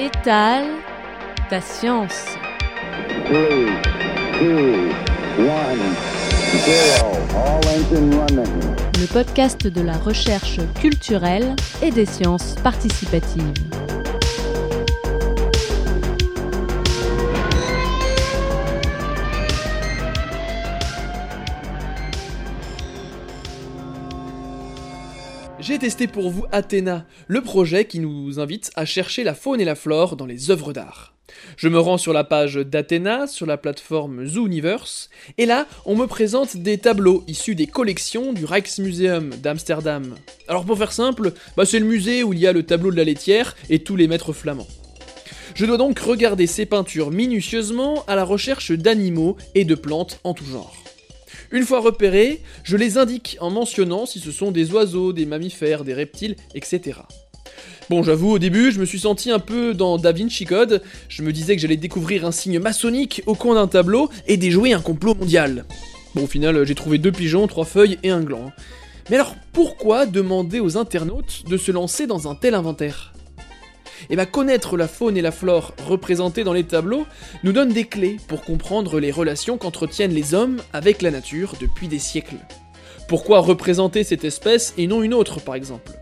Étale ta science. 3, 2, 1, 0. All engine running. Le podcast de la recherche culturelle et des sciences participatives. J'ai testé pour vous Athéna, le projet qui nous invite à chercher la faune et la flore dans les œuvres d'art. Je me rends sur la page d'Athéna, sur la plateforme Zooniverse, et là, on me présente des tableaux issus des collections du Rijksmuseum d'Amsterdam. Alors pour faire simple, bah c'est le musée où il y a le tableau de la laitière et tous les maîtres flamands. Je dois donc regarder ces peintures minutieusement à la recherche d'animaux et de plantes en tout genre. Une fois repérés, je les indique en mentionnant si ce sont des oiseaux, des mammifères, des reptiles, etc. Bon, j'avoue, au début, je me suis senti un peu dans Da Vinci Code. Je me disais que j'allais découvrir un signe maçonnique au coin d'un tableau et déjouer un complot mondial. Bon, au final, j'ai trouvé deux pigeons, trois feuilles et un gland. Mais alors, pourquoi demander aux internautes de se lancer dans un tel inventaire? Et bah connaître la faune et la flore représentées dans les tableaux nous donne des clés pour comprendre les relations qu'entretiennent les hommes avec la nature depuis des siècles. Pourquoi représenter cette espèce et non une autre par exemple?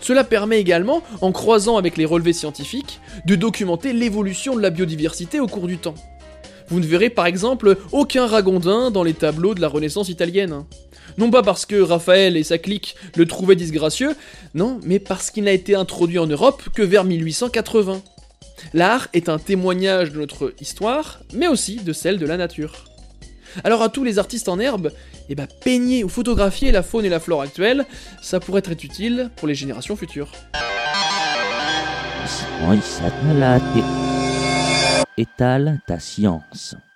Cela permet également, en croisant avec les relevés scientifiques, de documenter l'évolution de la biodiversité au cours du temps. Vous ne verrez par exemple aucun ragondin dans les tableaux de la Renaissance italienne. Non pas parce que Raphaël et sa clique le trouvaient disgracieux, non, mais parce qu'il n'a été introduit en Europe que vers 1880. L'art est un témoignage de notre histoire, mais aussi de celle de la nature. Alors à tous les artistes en herbe, eh ben, peigner ou photographier la faune et la flore actuelle, ça pourrait être utile pour les générations futures.